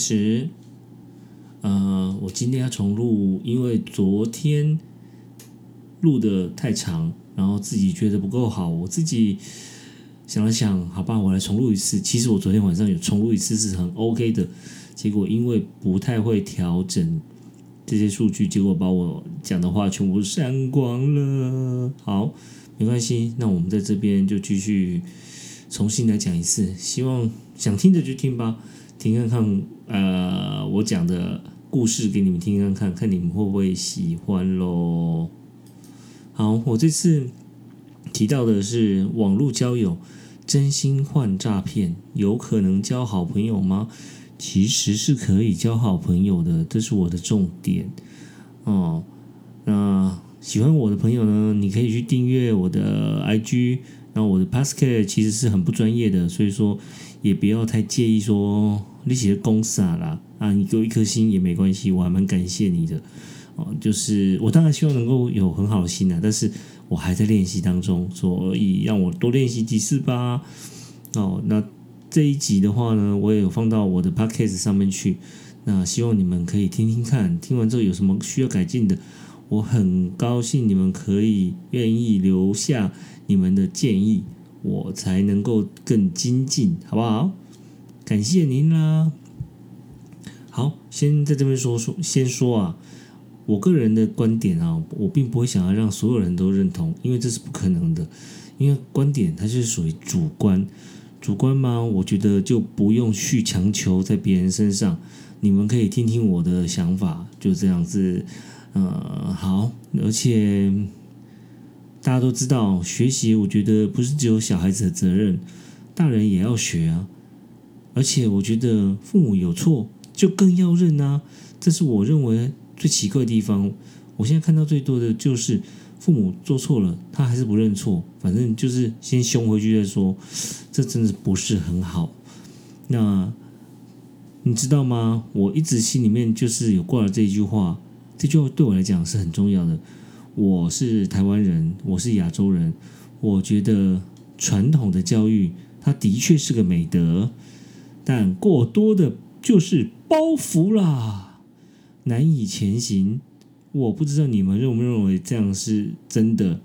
其实，呃，我今天要重录，因为昨天录的太长，然后自己觉得不够好。我自己想了想，好吧，我来重录一次。其实我昨天晚上有重录一次是很 OK 的，结果因为不太会调整这些数据，结果把我讲的话全部删光了。好，没关系，那我们在这边就继续重新来讲一次。希望想听的就听吧，听看看呃我讲的。故事给你们听看看，看你们会不会喜欢喽。好，我这次提到的是网络交友，真心换诈骗，有可能交好朋友吗？其实是可以交好朋友的，这是我的重点哦。那喜欢我的朋友呢，你可以去订阅我的 IG，然后我的 Pascal 其实是很不专业的，所以说也不要太介意说你写的公傻啦。啊，你给我一颗心也没关系，我还蛮感谢你的哦。就是我当然希望能够有很好的心啊，但是我还在练习当中，所以让我多练习几次吧。哦，那这一集的话呢，我也有放到我的 podcast 上面去。那希望你们可以听听看，听完之后有什么需要改进的，我很高兴你们可以愿意留下你们的建议，我才能够更精进，好不好？感谢您啦。好，先在这边说说，先说啊，我个人的观点啊，我并不会想要让所有人都认同，因为这是不可能的。因为观点它是属于主观，主观嘛，我觉得就不用去强求在别人身上。你们可以听听我的想法，就这样子。呃，好，而且大家都知道，学习我觉得不是只有小孩子的责任，大人也要学啊。而且我觉得父母有错。就更要认啊！这是我认为最奇怪的地方。我现在看到最多的就是父母做错了，他还是不认错，反正就是先凶回去再说。这真的不是很好。那你知道吗？我一直心里面就是有挂了这一句话，这句话对我来讲是很重要的。我是台湾人，我是亚洲人，我觉得传统的教育它的确是个美德，但过多的。就是包袱啦，难以前行。我不知道你们认不认为这样是真的。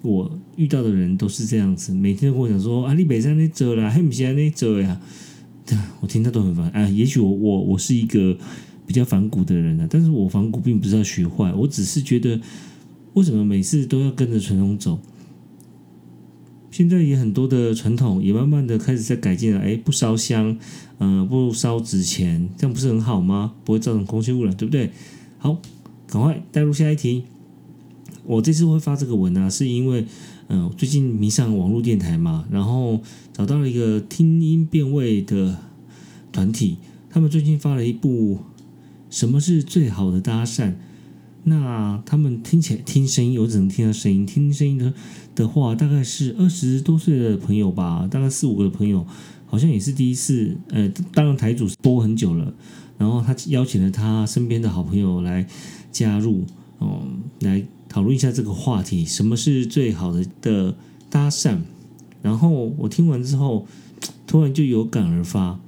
我遇到的人都是这样子，每天都跟我讲说：“啊，你北山那走了，黑米西那走呀。”我听他都很烦。啊，也许我我我是一个比较反骨的人啊，但是我反骨并不是要学坏，我只是觉得为什么每次都要跟着传统走？现在也很多的传统也慢慢的开始在改进了，哎，不烧香，嗯，不烧纸钱，这样不是很好吗？不会造成空气污染，对不对？好，赶快带入下一题。我这次会发这个文啊，是因为，嗯，最近迷上网络电台嘛，然后找到了一个听音辨位的团体，他们最近发了一部《什么是最好的搭讪》。那他们听起来听声音，我只能听到声音。听声音的的话，大概是二十多岁的朋友吧，大概四五个朋友，好像也是第一次。呃，当然台主播很久了，然后他邀请了他身边的好朋友来加入，哦，来讨论一下这个话题：什么是最好的的搭讪？然后我听完之后，突然就有感而发，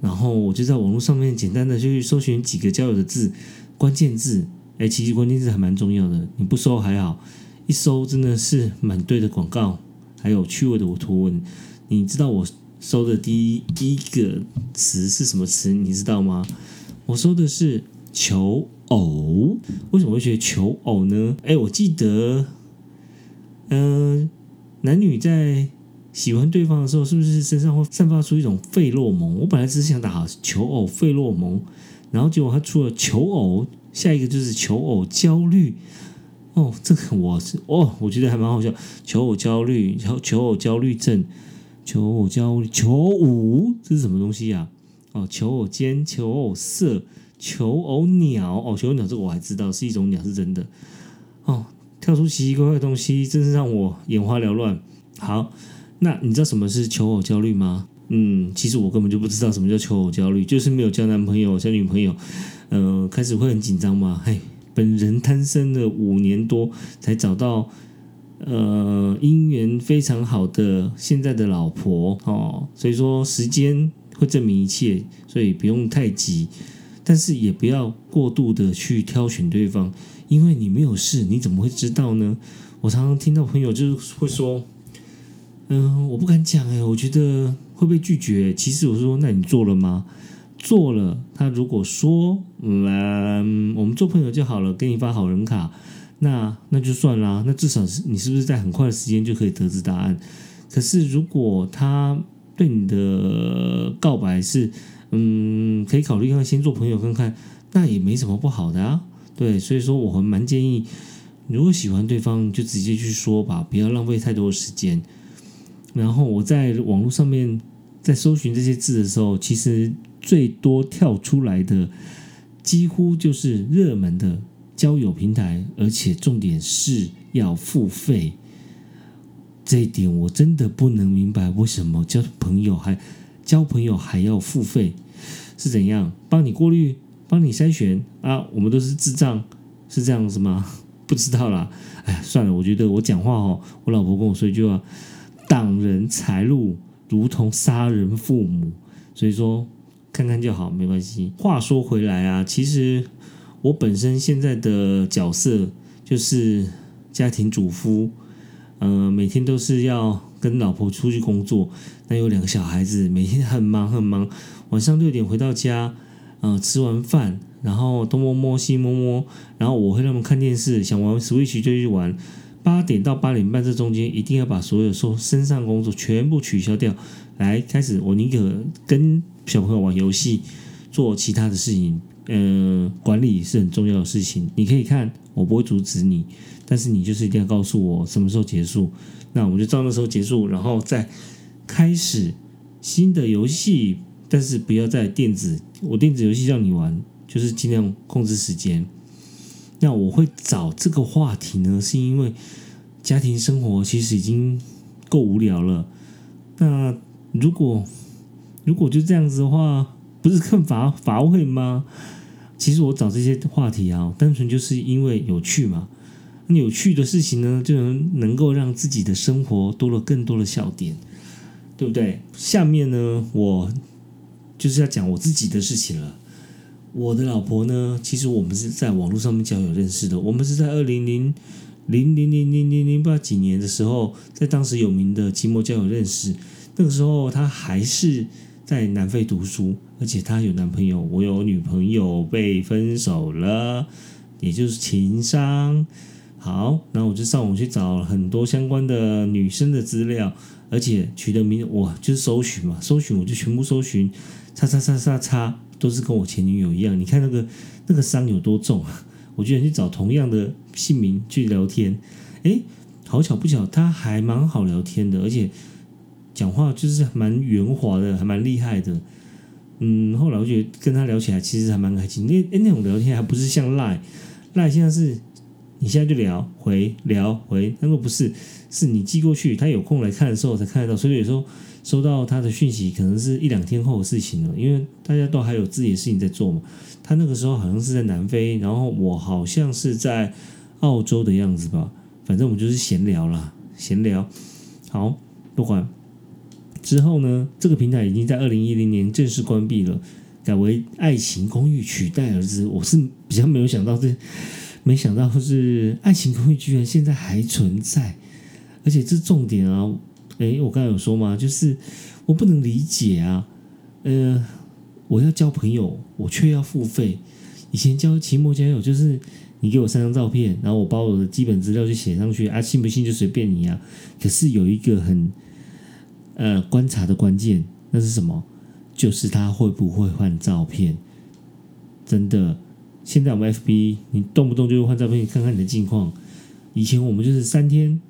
然后我就在网络上面简单的去搜寻几个交友的字，关键字。哎，其实关键字还蛮重要的，你不搜还好，一搜真的是满堆的广告，还有趣味的图文。你知道我搜的第一个词是什么词？你知道吗？我搜的是求偶。为什么会学求偶呢？哎，我记得，嗯，男女在喜欢对方的时候，是不是身上会散发出一种费洛蒙？我本来只是想打求偶费洛蒙，然后结果他出了求偶。下一个就是求偶焦虑哦，这个我是哦，我觉得还蛮好笑。求偶焦虑，求求偶焦虑症，求偶焦虑，求偶这是什么东西呀？哦，求偶尖，求偶色，求偶鸟哦，求偶鸟这个我还知道是一种鸟，是真的哦。跳出奇奇怪怪的东西，真是让我眼花缭乱。好，那你知道什么是求偶焦虑吗？嗯，其实我根本就不知道什么叫求偶焦虑，就是没有交男朋友、交女朋友。呃，开始会很紧张嘛？嘿，本人单身了五年多，才找到呃姻缘非常好的现在的老婆哦，所以说时间会证明一切，所以不用太急，但是也不要过度的去挑选对方，因为你没有试，你怎么会知道呢？我常常听到朋友就是会说，嗯，我不敢讲哎，我觉得会被拒绝。其实我说，那你做了吗？做了，他如果说，嗯，我们做朋友就好了，给你发好人卡，那那就算啦。那至少是你是不是在很快的时间就可以得知答案？可是如果他对你的告白是，嗯，可以考虑看先做朋友看看，那也没什么不好的啊。对，所以说我很蛮建议，如果喜欢对方就直接去说吧，不要浪费太多时间。然后我在网络上面在搜寻这些字的时候，其实。最多跳出来的几乎就是热门的交友平台，而且重点是要付费。这一点我真的不能明白，为什么交朋友还交朋友还要付费？是怎样帮你过滤、帮你筛选啊？我们都是智障，是这样子吗？不知道啦。哎，算了，我觉得我讲话哦，我老婆跟我说一句话：挡人财路如同杀人父母。所以说。看看就好，没关系。话说回来啊，其实我本身现在的角色就是家庭主妇，嗯，每天都是要跟老婆出去工作。那有两个小孩子，每天很忙很忙。晚上六点回到家，嗯，吃完饭，然后东摸摸西摸摸，然后我会让他们看电视，想玩 Switch 就去玩。八点到八点半这中间，一定要把所有说身上工作全部取消掉，来开始。我宁可跟。小朋友玩游戏，做其他的事情，呃，管理是很重要的事情。你可以看，我不会阻止你，但是你就是一定要告诉我什么时候结束。那我就照那时候结束，然后再开始新的游戏。但是不要在电子，我电子游戏让你玩，就是尽量控制时间。那我会找这个话题呢，是因为家庭生活其实已经够无聊了。那如果如果就这样子的话，不是更乏乏味吗？其实我找这些话题啊，单纯就是因为有趣嘛。那有趣的事情呢，就能能够让自己的生活多了更多的笑点，对不对？下面呢，我就是要讲我自己的事情了。我的老婆呢，其实我们是在网络上面交友认识的。我们是在二零零零零零零零零八几年的时候，在当时有名的期末交友认识。那个时候她还是。在南非读书，而且她有男朋友，我有女朋友被分手了，也就是情商。好，然后我就上网去找很多相关的女生的资料，而且取的名我就是搜寻嘛，搜寻我就全部搜寻，叉叉叉叉叉，都是跟我前女友一样。你看那个那个伤有多重啊！我居然去找同样的姓名去聊天，诶，好巧不巧，他还蛮好聊天的，而且。讲话就是蛮圆滑的，还蛮厉害的。嗯，后来我觉得跟他聊起来其实还蛮开心。那那种聊天还不是像赖赖，现在是你现在就聊回聊回，那个不是，是你寄过去，他有空来看的时候才看得到。所以有时候收到他的讯息，可能是一两天后的事情了，因为大家都还有自己的事情在做嘛。他那个时候好像是在南非，然后我好像是在澳洲的样子吧。反正我们就是闲聊啦，闲聊。好，不管。之后呢，这个平台已经在二零一零年正式关闭了，改为爱情公寓取代而之。我是比较没有想到，这没想到是爱情公寓居然现在还存在，而且这重点啊，诶，我刚才有说吗？就是我不能理解啊，呃，我要交朋友，我却要付费。以前交期末交友就是你给我三张照片，然后我把我的基本资料就写上去啊，信不信就随便你啊。可是有一个很。呃，观察的关键那是什么？就是他会不会换照片？真的，现在我们 FB 你动不动就会换照片，看看你的近况。以前我们就是三天、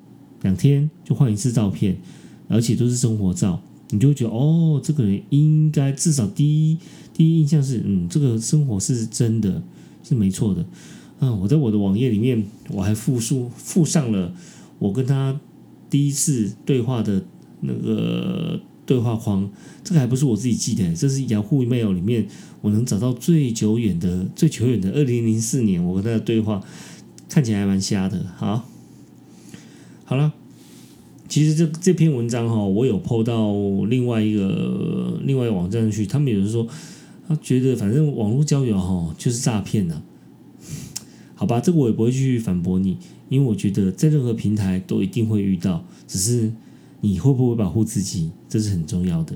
两天就换一次照片，而且都是生活照，你就会觉得哦，这个人应该至少第一第一印象是，嗯，这个生活是真的，是没错的。嗯，我在我的网页里面我还附述附上了我跟他第一次对话的。那个对话框，这个还不是我自己记的，这是雅虎 email 里面我能找到最久远的、最久远的二零零四年我跟他的对话，看起来还蛮瞎的。好，好了，其实这这篇文章哈，我有 PO 到另外一个另外一个网站去，他们有人说他觉得反正网络交友哈就是诈骗呢。好吧，这个我也不会去反驳你，因为我觉得在任何平台都一定会遇到，只是你会不会保护自己，这是很重要的。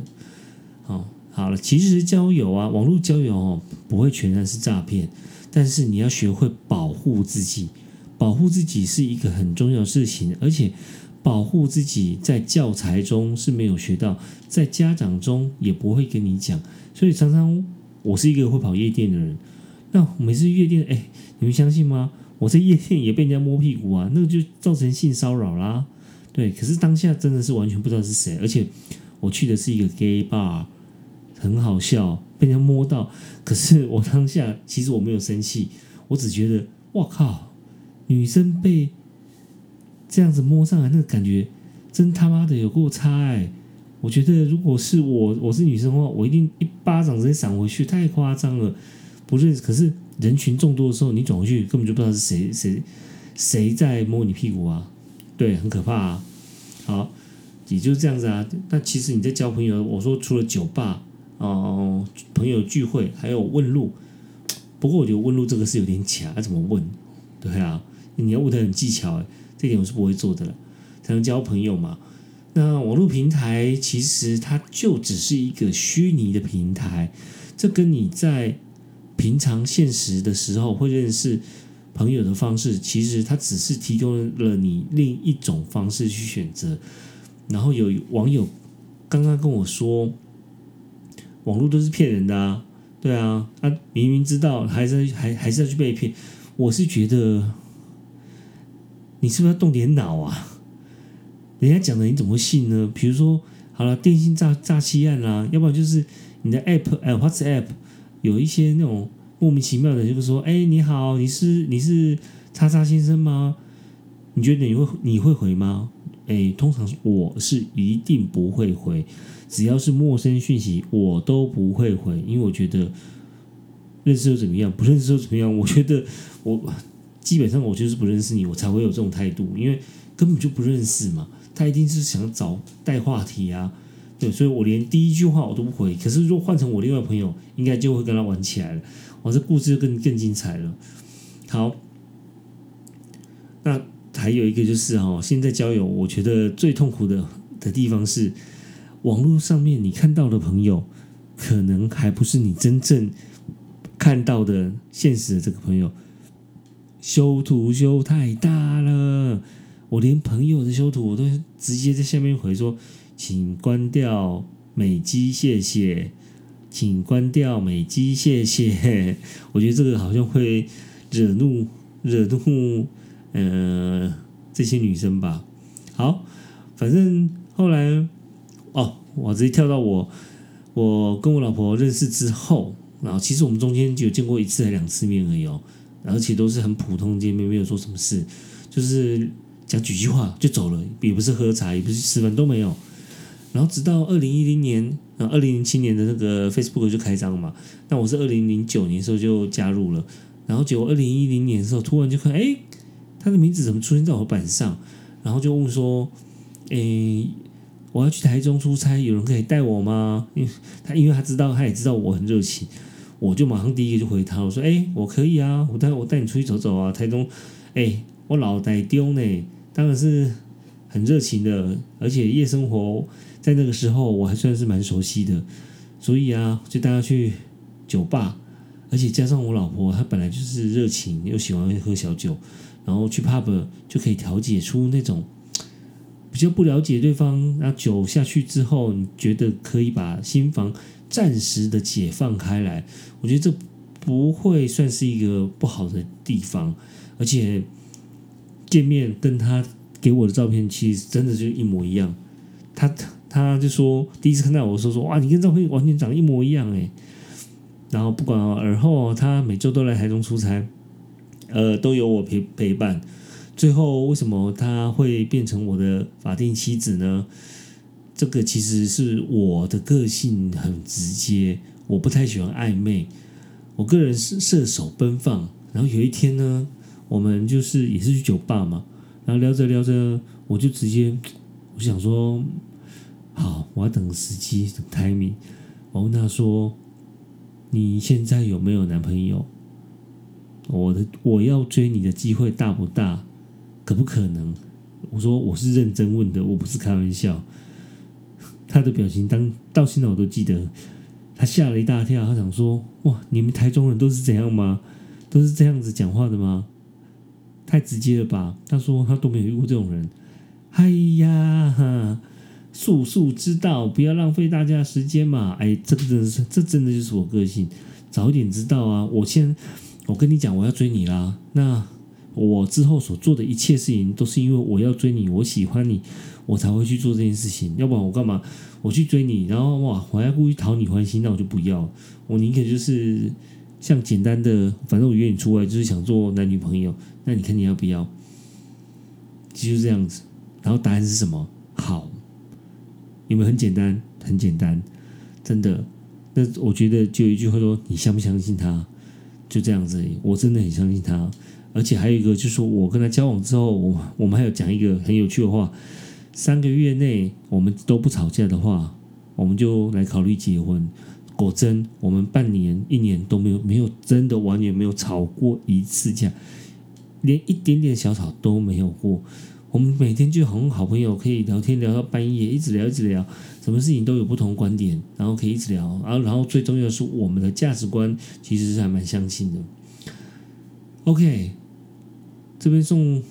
好，好了，其实交友啊，网络交友哦，不会全然是诈骗，但是你要学会保护自己，保护自己是一个很重要的事情，而且保护自己在教材中是没有学到，在家长中也不会跟你讲，所以常常我是一个会跑夜店的人。那每次夜店，哎，你们相信吗？我在夜店也被人家摸屁股啊，那就造成性骚扰啦。对，可是当下真的是完全不知道是谁，而且我去的是一个 gay bar，很好笑，被人家摸到。可是我当下其实我没有生气，我只觉得，我靠，女生被这样子摸上来，那个感觉真他妈的有够差哎！我觉得如果是我，我是女生的话，我一定一巴掌直接闪回去，太夸张了。不认识，可是人群众多的时候，你转过去根本就不知道是谁谁谁在摸你屁股啊，对，很可怕啊。好，也就是这样子啊。那其实你在交朋友，我说除了酒吧哦，朋友聚会，还有问路。不过我觉得问路这个是有点假，要怎么问？对啊，你要问的很技巧，哎，这点我是不会做的了。才能交朋友嘛。那网络平台其实它就只是一个虚拟的平台，这跟你在平常现实的时候会认识朋友的方式，其实他只是提供了你另一种方式去选择。然后有网友刚刚跟我说，网络都是骗人的啊，对啊，他明明知道还是还还是要去被骗。我是觉得你是不是要动点脑啊？人家讲的你怎么会信呢？比如说，好了，电信诈诈欺案啦，要不然就是你的 app，哎，WhatsApp。有一些那种莫名其妙的，就是说，哎，你好，你是你是叉叉先生吗？你觉得你会你会回吗？哎，通常我是一定不会回，只要是陌生讯息我都不会回，因为我觉得认识又怎么样，不认识又怎么样？我觉得我基本上我就是不认识你，我才会有这种态度，因为根本就不认识嘛，他一定是想找带话题啊。对，所以我连第一句话我都不回。可是如果换成我另外朋友，应该就会跟他玩起来了。哇，这故事更更精彩了。好，那还有一个就是哈，现在交友，我觉得最痛苦的的地方是，网络上面你看到的朋友，可能还不是你真正看到的现实的这个朋友。修图修太大了，我连朋友的修图我都直接在下面回说。请关掉美肌，谢谢。请关掉美肌，谢谢。我觉得这个好像会惹怒惹怒呃这些女生吧。好，反正后来哦，我直接跳到我我跟我老婆认识之后，然后其实我们中间就见过一次还两次面而已哦，而且都是很普通见面，没有做什么事，就是讲几句话就走了，也不是喝茶，也不是吃饭，都没有。然后直到二零一零年，呃，二零零七年的那个 Facebook 就开张嘛。那我是二零零九年时候就加入了。然后结果二零一零年的时候，突然就看，哎，他的名字怎么出现在我板上？然后就问说，哎，我要去台中出差，有人可以带我吗？因为他因为他知道，他也知道我很热情，我就马上第一个就回他，我说，哎，我可以啊，我带我带你出去走走啊，台中，哎，我老带丢呢，当然是很热情的，而且夜生活。在那个时候，我还算是蛮熟悉的，所以啊，就带他去酒吧，而且加上我老婆，她本来就是热情又喜欢喝小酒，然后去 pub 就可以调解出那种比较不了解对方，那酒下去之后，你觉得可以把心房暂时的解放开来，我觉得这不会算是一个不好的地方，而且见面跟他给我的照片，其实真的就一模一样，他。他就说，第一次看到我说说哇，你跟照片完全长得一模一样诶。然后不管而后，他每周都来台中出差，呃，都有我陪陪伴。最后为什么他会变成我的法定妻子呢？这个其实是我的个性很直接，我不太喜欢暧昧。我个人是射手奔放。然后有一天呢，我们就是也是去酒吧嘛，然后聊着聊着，我就直接我想说，好，我要等时机，等 timing。我问他说：“你现在有没有男朋友？我的我要追你的机会大不大？可不可能？”我说：“我是认真问的，我不是开玩笑。”他的表情当到现在我都记得，他吓了一大跳，他想说：“哇，你们台中人都是这样吗？都是这样子讲话的吗？太直接了吧？”他说他都没有遇过这种人。哎呀哈！速速知道，不要浪费大家时间嘛！哎，这个真的是，这真的就是我个性。早一点知道啊！我先，我跟你讲，我要追你啦。那我之后所做的一切事情，都是因为我要追你，我喜欢你，我才会去做这件事情。要不然我干嘛？我去追你，然后哇，我还故意讨你欢心，那我就不要。我宁可就是像简单的，反正我约你出来，就是想做男女朋友。那你看你要不要？就是这样子。然后答案是什么？好。有没有很简单？很简单，真的。那我觉得就一句话说：你相不相信他？就这样子。我真的很相信他。而且还有一个，就是说我跟他交往之后，我我们还有讲一个很有趣的话：三个月内我们都不吵架的话，我们就来考虑结婚。果真，我们半年、一年都没有没有真的完全没有吵过一次架，连一点点小吵都没有过。我们每天就好像好朋友，可以聊天聊到半夜，一直聊一直聊，什么事情都有不同观点，然后可以一直聊，然后然后最重要的是我们的价值观其实是还蛮相近的。OK，这边送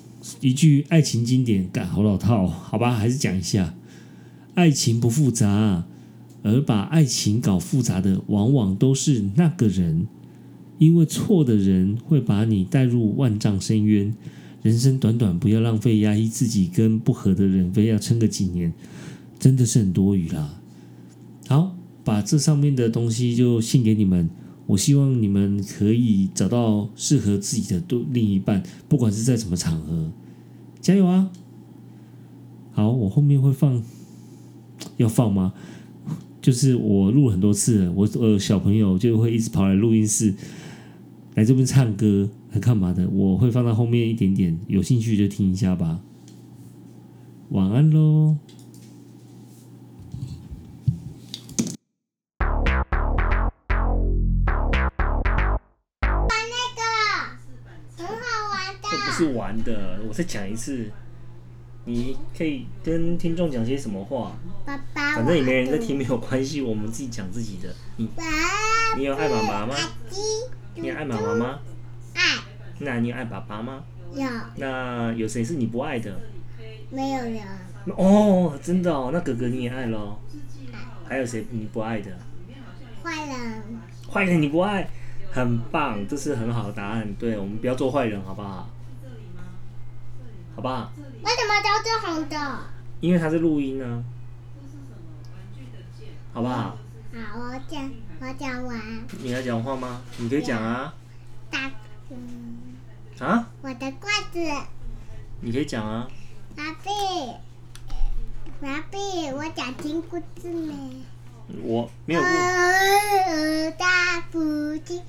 一句爱情经典，干好老套，好吧，还是讲一下，爱情不复杂，而把爱情搞复杂的，往往都是那个人，因为错的人会把你带入万丈深渊。人生短短，不要浪费，压抑自己跟不合的人，非要撑个几年，真的是很多余啦。好，把这上面的东西就献给你们。我希望你们可以找到适合自己的另一半，不管是在什么场合，加油啊！好，我后面会放，要放吗？就是我录很多次，我呃小朋友就会一直跑来录音室，来这边唱歌。干嘛的？我会放到后面一点点，有兴趣就听一下吧。晚安喽。玩那个很好玩的。这不是玩的，我再讲一次。你可以跟听众讲些什么话？爸爸，反正也没人在听，没有关系，我们自己讲自己的。你，你有爱妈妈吗？你爱妈妈吗？爱那你爱爸爸吗？有。那有谁是你不爱的？没有人。哦，真的哦，那哥哥你也爱咯。还有谁你不爱的？坏人。坏人你不爱，很棒，这是很好的答案。对，我们不要做坏人，好不好？好不好？为什么都是红的？因为它是录音呢。好不好？好，我讲，我讲完。你要讲话吗？你可以讲啊。大。啊！我的罐子，你可以讲啊。麻痹，麻痹，我讲听故事呢？我没有。大福气。